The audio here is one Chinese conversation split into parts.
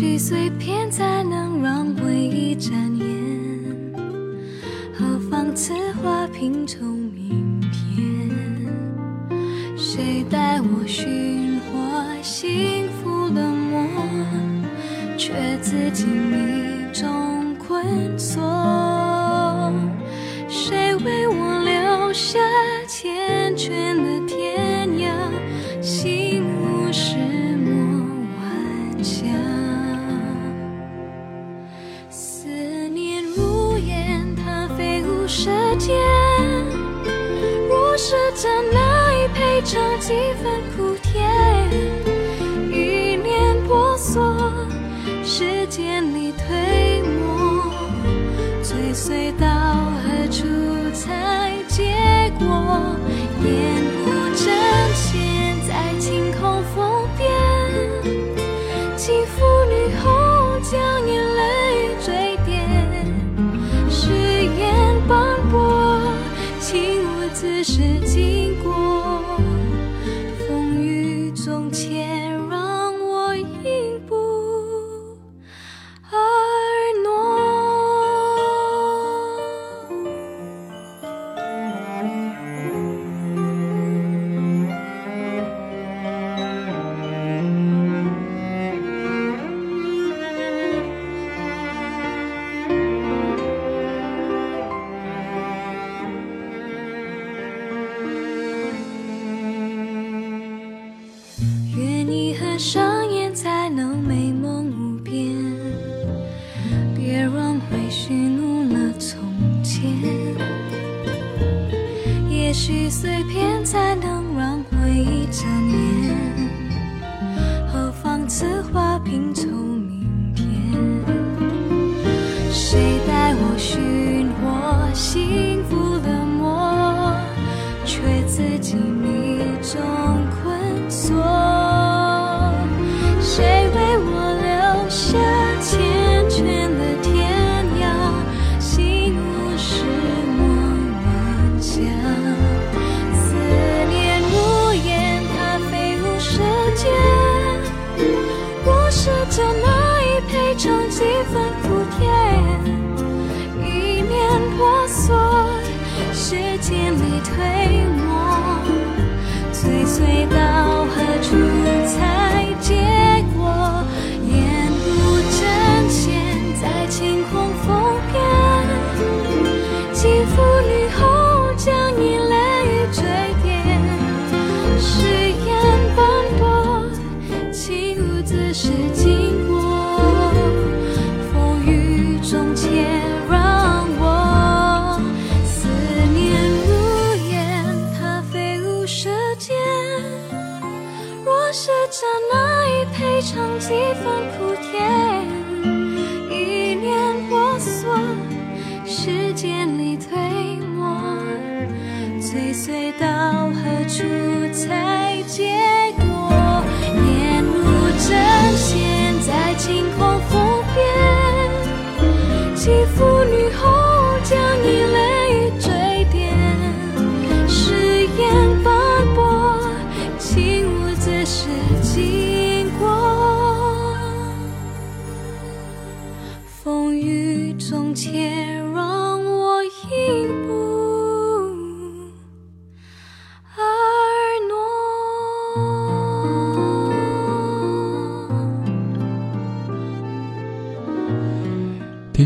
许碎片才能让回忆展颜，何妨此花拼成明片？谁带我寻获幸福的魔，却自己迷。着那一杯茶，几分苦甜。一念婆娑，时间里推磨，追随到。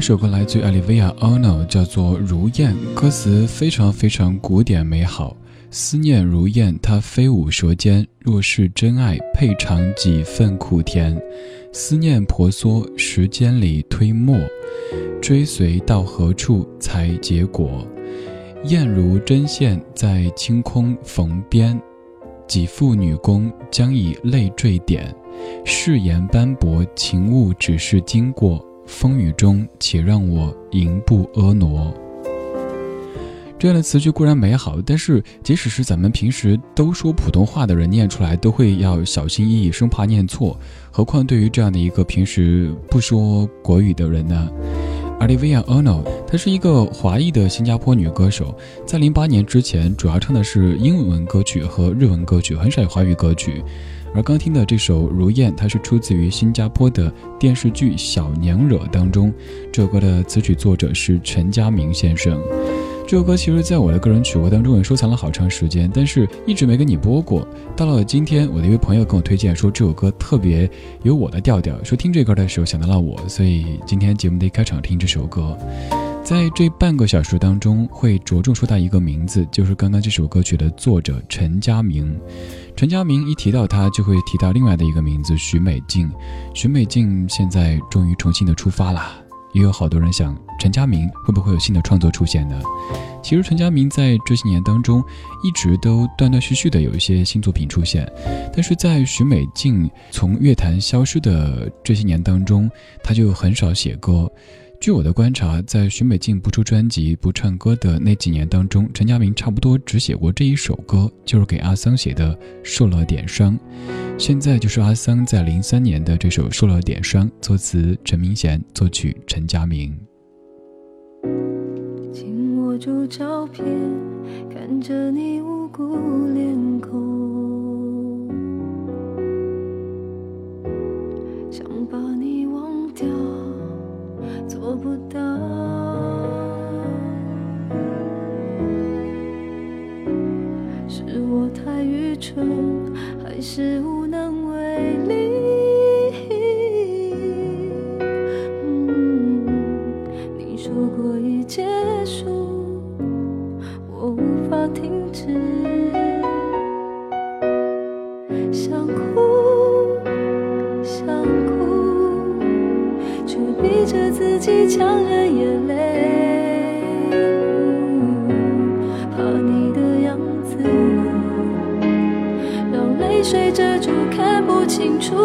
这首歌来自 Olivia Ono，叫做《如燕》，歌词非常非常古典美好。思念如燕，它飞舞舌尖，若是真爱，配尝几分苦甜。思念婆娑，时间里推磨，追随到何处才结果？燕如针线，在清空缝边，几妇女工将以泪缀点。誓言斑驳，情物只是经过。风雨中，且让我吟步婀娜。这样的词句固然美好，但是即使是咱们平时都说普通话的人，念出来都会要小心翼翼，生怕念错。何况对于这样的一个平时不说国语的人呢？Olivia Ono，她是一个华裔的新加坡女歌手，在零八年之前，主要唱的是英文歌曲和日文歌曲，很少有华语歌曲。而刚听的这首《如燕》，它是出自于新加坡的电视剧《小娘惹》当中。这首歌的词曲作者是陈家明先生。这首歌其实在我的个人曲库当中也收藏了好长时间，但是一直没跟你播过。到了今天，我的一位朋友跟我推荐说这首歌特别有我的调调，说听这歌的时候想到了我，所以今天节目的一开场听这首歌。在这半个小时当中，会着重说到一个名字，就是刚刚这首歌曲的作者陈佳明。陈佳明一提到他，就会提到另外的一个名字徐美静。徐美静现在终于重新的出发了，也有好多人想，陈佳明会不会有新的创作出现呢？其实陈佳明在这些年当中，一直都断断续续的有一些新作品出现，但是在徐美静从乐坛消失的这些年当中，他就很少写歌。据我的观察，在徐美静不出专辑、不唱歌的那几年当中，陈佳明差不多只写过这一首歌，就是给阿桑写的《受了点伤》。现在就是阿桑在零三年的这首《受了点伤》，作词陈明贤，作曲陈佳明。紧握住照片，看着你无辜脸孔，做不到，是我太愚蠢，还是无能为力？逼着自己强忍眼泪，怕你的样子让泪水遮住看不清楚，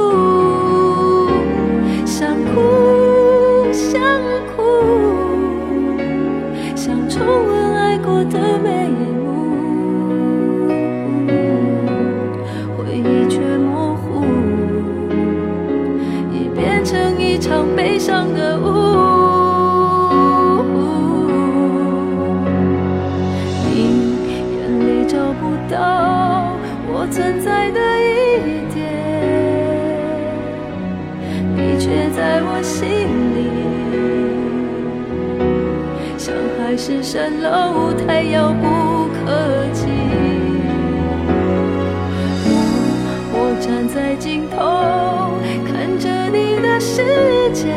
却在我心里，像海市蜃楼，太遥不可及。我我站在尽头，看着你的世界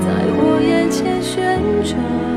在我眼前旋转。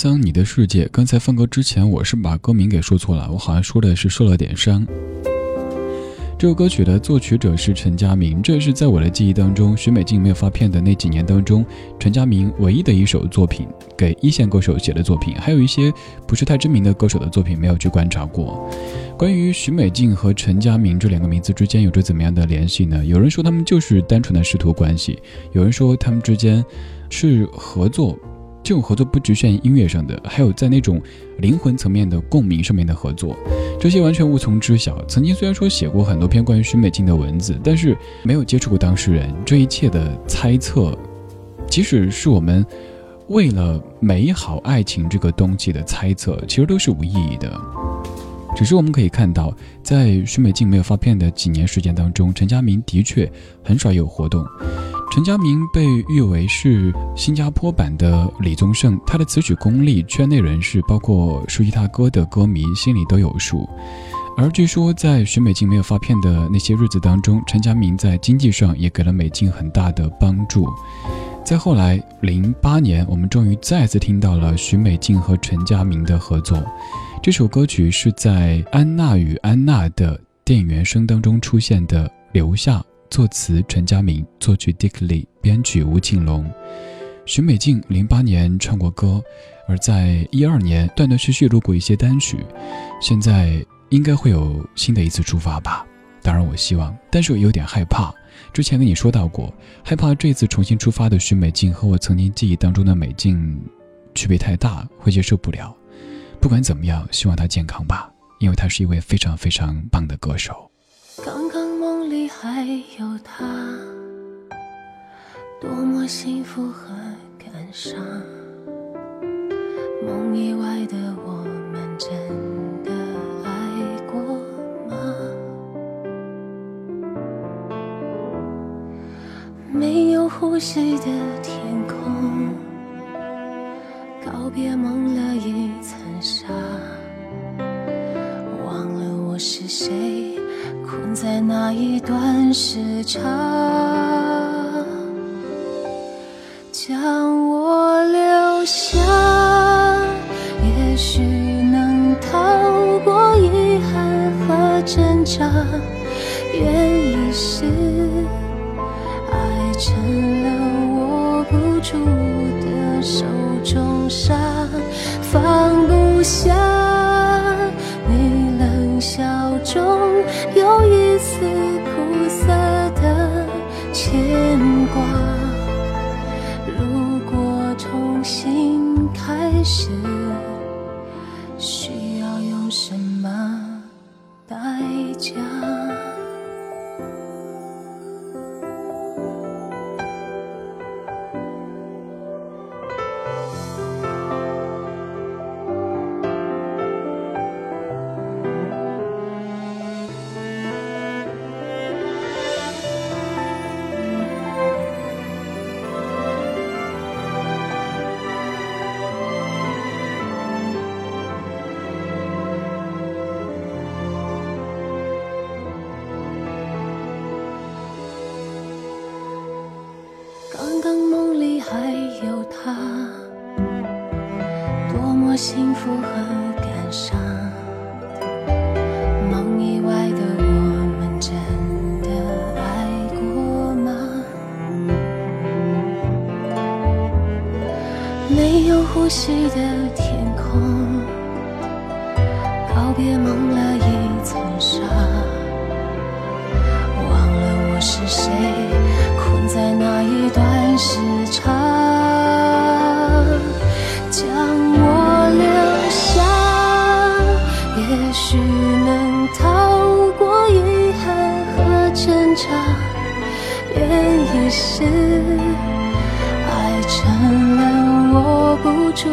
桑，你的世界。刚才放歌之前，我是把歌名给说错了，我好像说的是受了点伤。这首歌曲的作曲者是陈佳明，这是在我的记忆当中，许美静没有发片的那几年当中，陈佳明唯一的一首作品，给一线歌手写的作品。还有一些不是太知名的歌手的作品没有去观察过。关于许美静和陈佳明这两个名字之间有着怎么样的联系呢？有人说他们就是单纯的师徒关系，有人说他们之间是合作。这种合作不局限于音乐上的，还有在那种灵魂层面的共鸣上面的合作，这些完全无从知晓。曾经虽然说写过很多篇关于许美静的文字，但是没有接触过当事人。这一切的猜测，即使是我们为了美好爱情这个东西的猜测，其实都是无意义的。只是我们可以看到，在许美静没有发片的几年时间当中，陈佳明的确很少有活动。陈佳明被誉为是新加坡版的李宗盛，他的词曲功力，圈内人士包括熟悉他歌的歌迷心里都有数。而据说在许美静没有发片的那些日子当中，陈佳明在经济上也给了美静很大的帮助。再后来，零八年，我们终于再次听到了许美静和陈佳明的合作。这首歌曲是在《安娜与安娜》的电影原声当中出现的，《留下》。作词陈佳明，作曲 Dick Lee，编曲吴庆隆。许美静零八年唱过歌，而在一二年断断续续录过一些单曲，现在应该会有新的一次出发吧。当然我希望，但是我有点害怕。之前跟你说到过，害怕这次重新出发的许美静和我曾经记忆当中的美静区别太大，会接受不了。不管怎么样，希望她健康吧，因为她是一位非常非常棒的歌手。还有他，多么幸福和感伤。梦以外的我们真的爱过吗？没有呼吸的天空，告别蒙了一层纱，忘了我是谁。在那一段时差，将我留下，也许能逃过遗憾和挣扎。愿意是没有呼吸的天空，告别蒙了一层纱，忘了我是谁，困在那一段时差，将我留下，也许能逃过遗憾和挣扎，愿意是。不住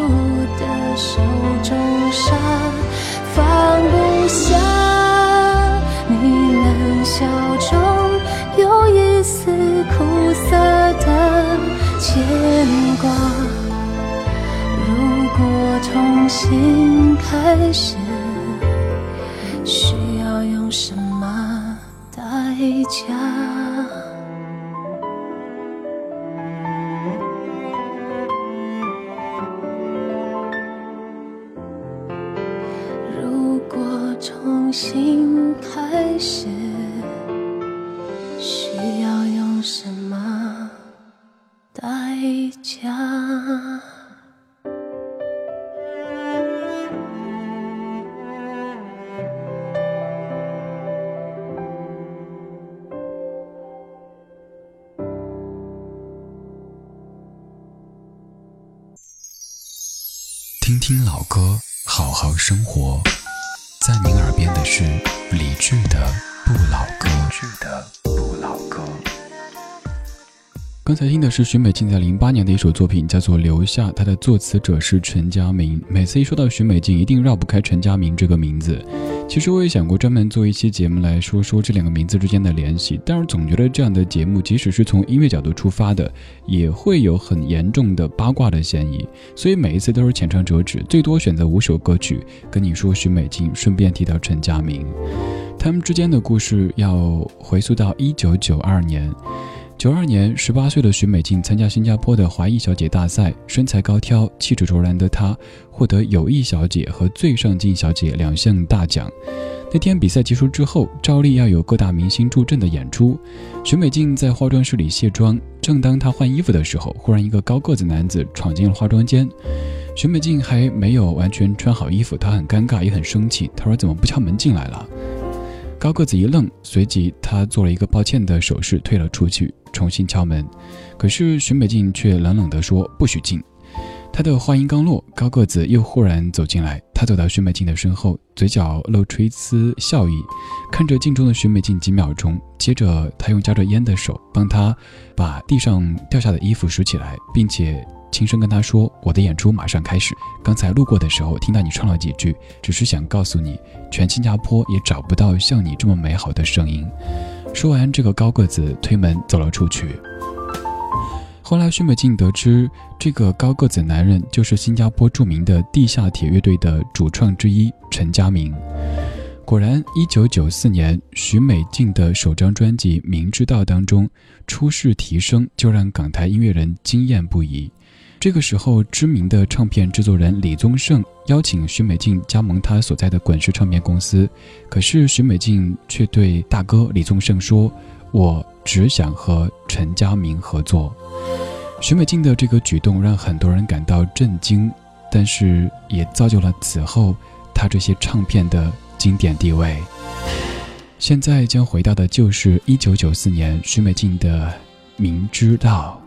的手中沙，放不下你冷笑中有一丝苦涩的牵挂。如果重新开始，听听老歌，好好生活。在您耳边的是理智的《不老歌》。刚才听的是许美静在零八年的一首作品，叫做《留下》，她的作词者是陈佳明。每次一说到许美静，一定绕不开陈佳明这个名字。其实我也想过专门做一期节目来说说这两个名字之间的联系，但是总觉得这样的节目，即使是从音乐角度出发的，也会有很严重的八卦的嫌疑。所以每一次都是浅尝辄止，最多选择五首歌曲跟你说许美静，顺便提到陈佳明。他们之间的故事要回溯到一九九二年。九二年，十八岁的许美静参加新加坡的华裔小姐大赛，身材高挑、气质卓然的她获得友谊小姐和最上镜小姐两项大奖。那天比赛结束之后，照例要有各大明星助阵的演出。许美静在化妆室里卸妆，正当她换衣服的时候，忽然一个高个子男子闯进了化妆间。许美静还没有完全穿好衣服，她很尴尬，也很生气。她说：“怎么不敲门进来了？”高个子一愣，随即他做了一个抱歉的手势，退了出去，重新敲门。可是许美静却冷冷地说：“不许进。”他的话音刚落，高个子又忽然走进来。他走到许美静的身后，嘴角露出一丝笑意，看着镜中的许美静几秒钟，接着他用夹着烟的手帮她把地上掉下的衣服拾起来，并且。轻声跟她说：“我的演出马上开始。刚才路过的时候听到你唱了几句，只是想告诉你，全新加坡也找不到像你这么美好的声音。”说完，这个高个子推门走了出去。后来，徐美静得知，这个高个子男人就是新加坡著名的地下铁乐队的主创之一陈佳明。果然，一九九四年，徐美静的首张专辑《明知道》当中，初试提升就让港台音乐人惊艳不已。这个时候，知名的唱片制作人李宗盛邀请许美静加盟他所在的滚石唱片公司，可是许美静却对大哥李宗盛说：“我只想和陈佳明合作。”许美静的这个举动让很多人感到震惊，但是也造就了此后她这些唱片的经典地位。现在将回到的就是一九九四年许美静的《明知道》。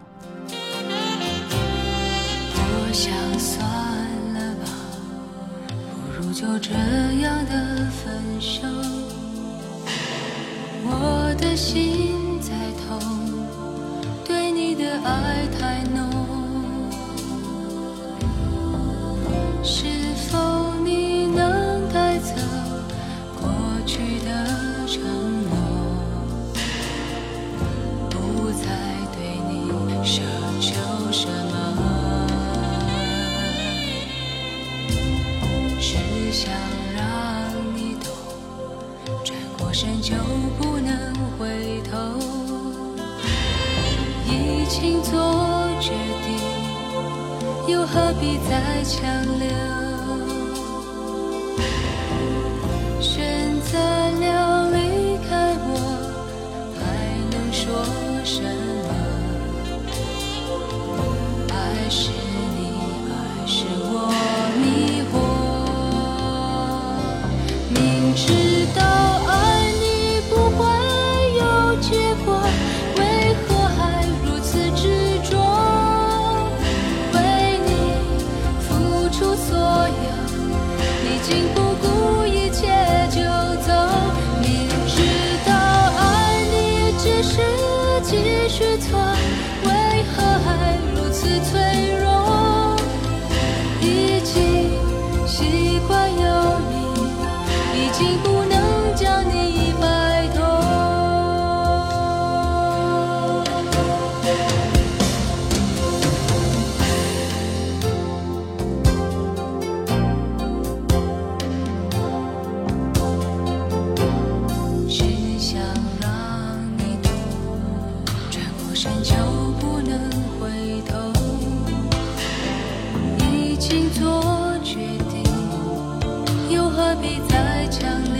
想让你懂，转过身就不能回头。已经做决定，又何必再强留？幸福做决定，又何必再强烈？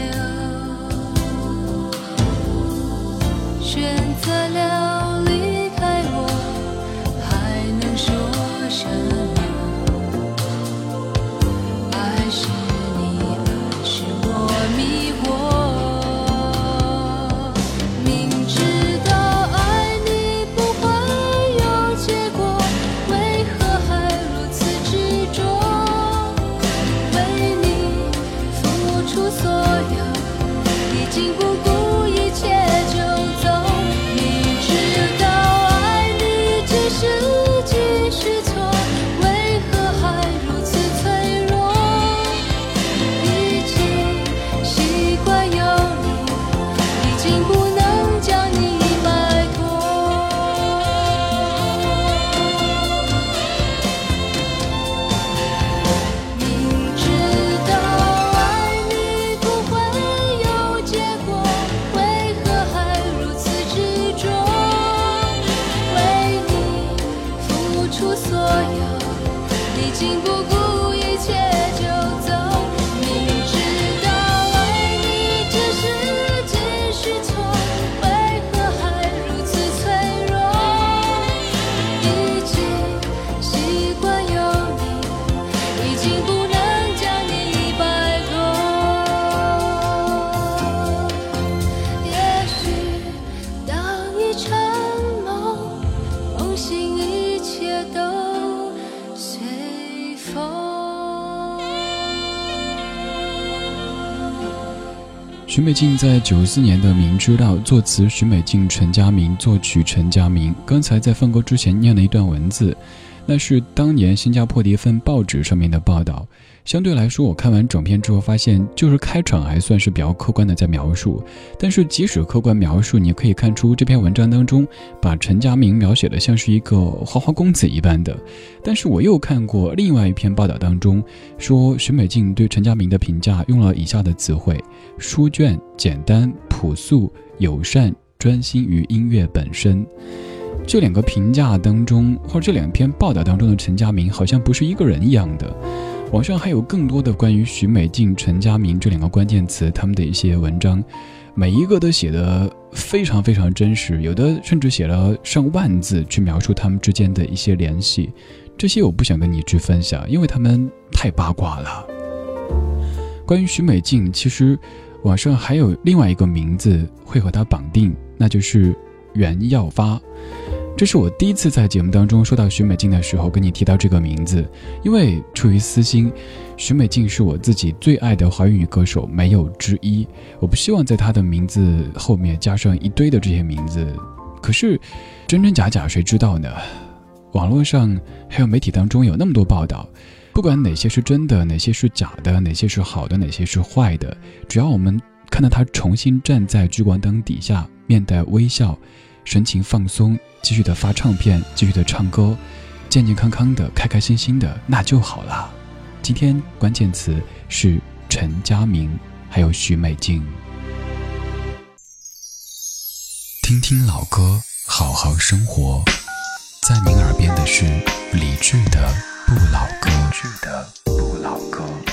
最近在九四年的《明知道》，作词许美静、陈佳明，作曲陈佳明。刚才在放歌之前念了一段文字。那是当年新加坡的一份报纸上面的报道。相对来说，我看完整篇之后发现，就是开场还算是比较客观的在描述。但是即使客观描述，你可以看出这篇文章当中把陈佳明描写的像是一个花花公子一般的。但是我又看过另外一篇报道当中，说许美静对陈佳明的评价用了以下的词汇：书卷、简单、朴素、友善、专心于音乐本身。这两个评价当中，或者这两篇报道当中的陈佳明，好像不是一个人一样的。网上还有更多的关于许美静、陈佳明这两个关键词，他们的一些文章，每一个都写的非常非常真实，有的甚至写了上万字去描述他们之间的一些联系。这些我不想跟你去分享，因为他们太八卦了。关于许美静，其实网上还有另外一个名字会和她绑定，那就是袁耀发。这是我第一次在节目当中说到许美静的时候，跟你提到这个名字，因为出于私心，许美静是我自己最爱的华语女歌手，没有之一。我不希望在她的名字后面加上一堆的这些名字，可是真真假假谁知道呢？网络上还有媒体当中有那么多报道，不管哪些是真的，哪些是假的，哪些是好的，哪些是坏的，只要我们看到她重新站在聚光灯底下，面带微笑。神情放松，继续的发唱片继续的唱歌健健康康的开开心心的那就好了。今天关键词是陈佳明还有许美静。听听老歌好好生活。在您耳边的是理智的不老歌。理智的不老歌。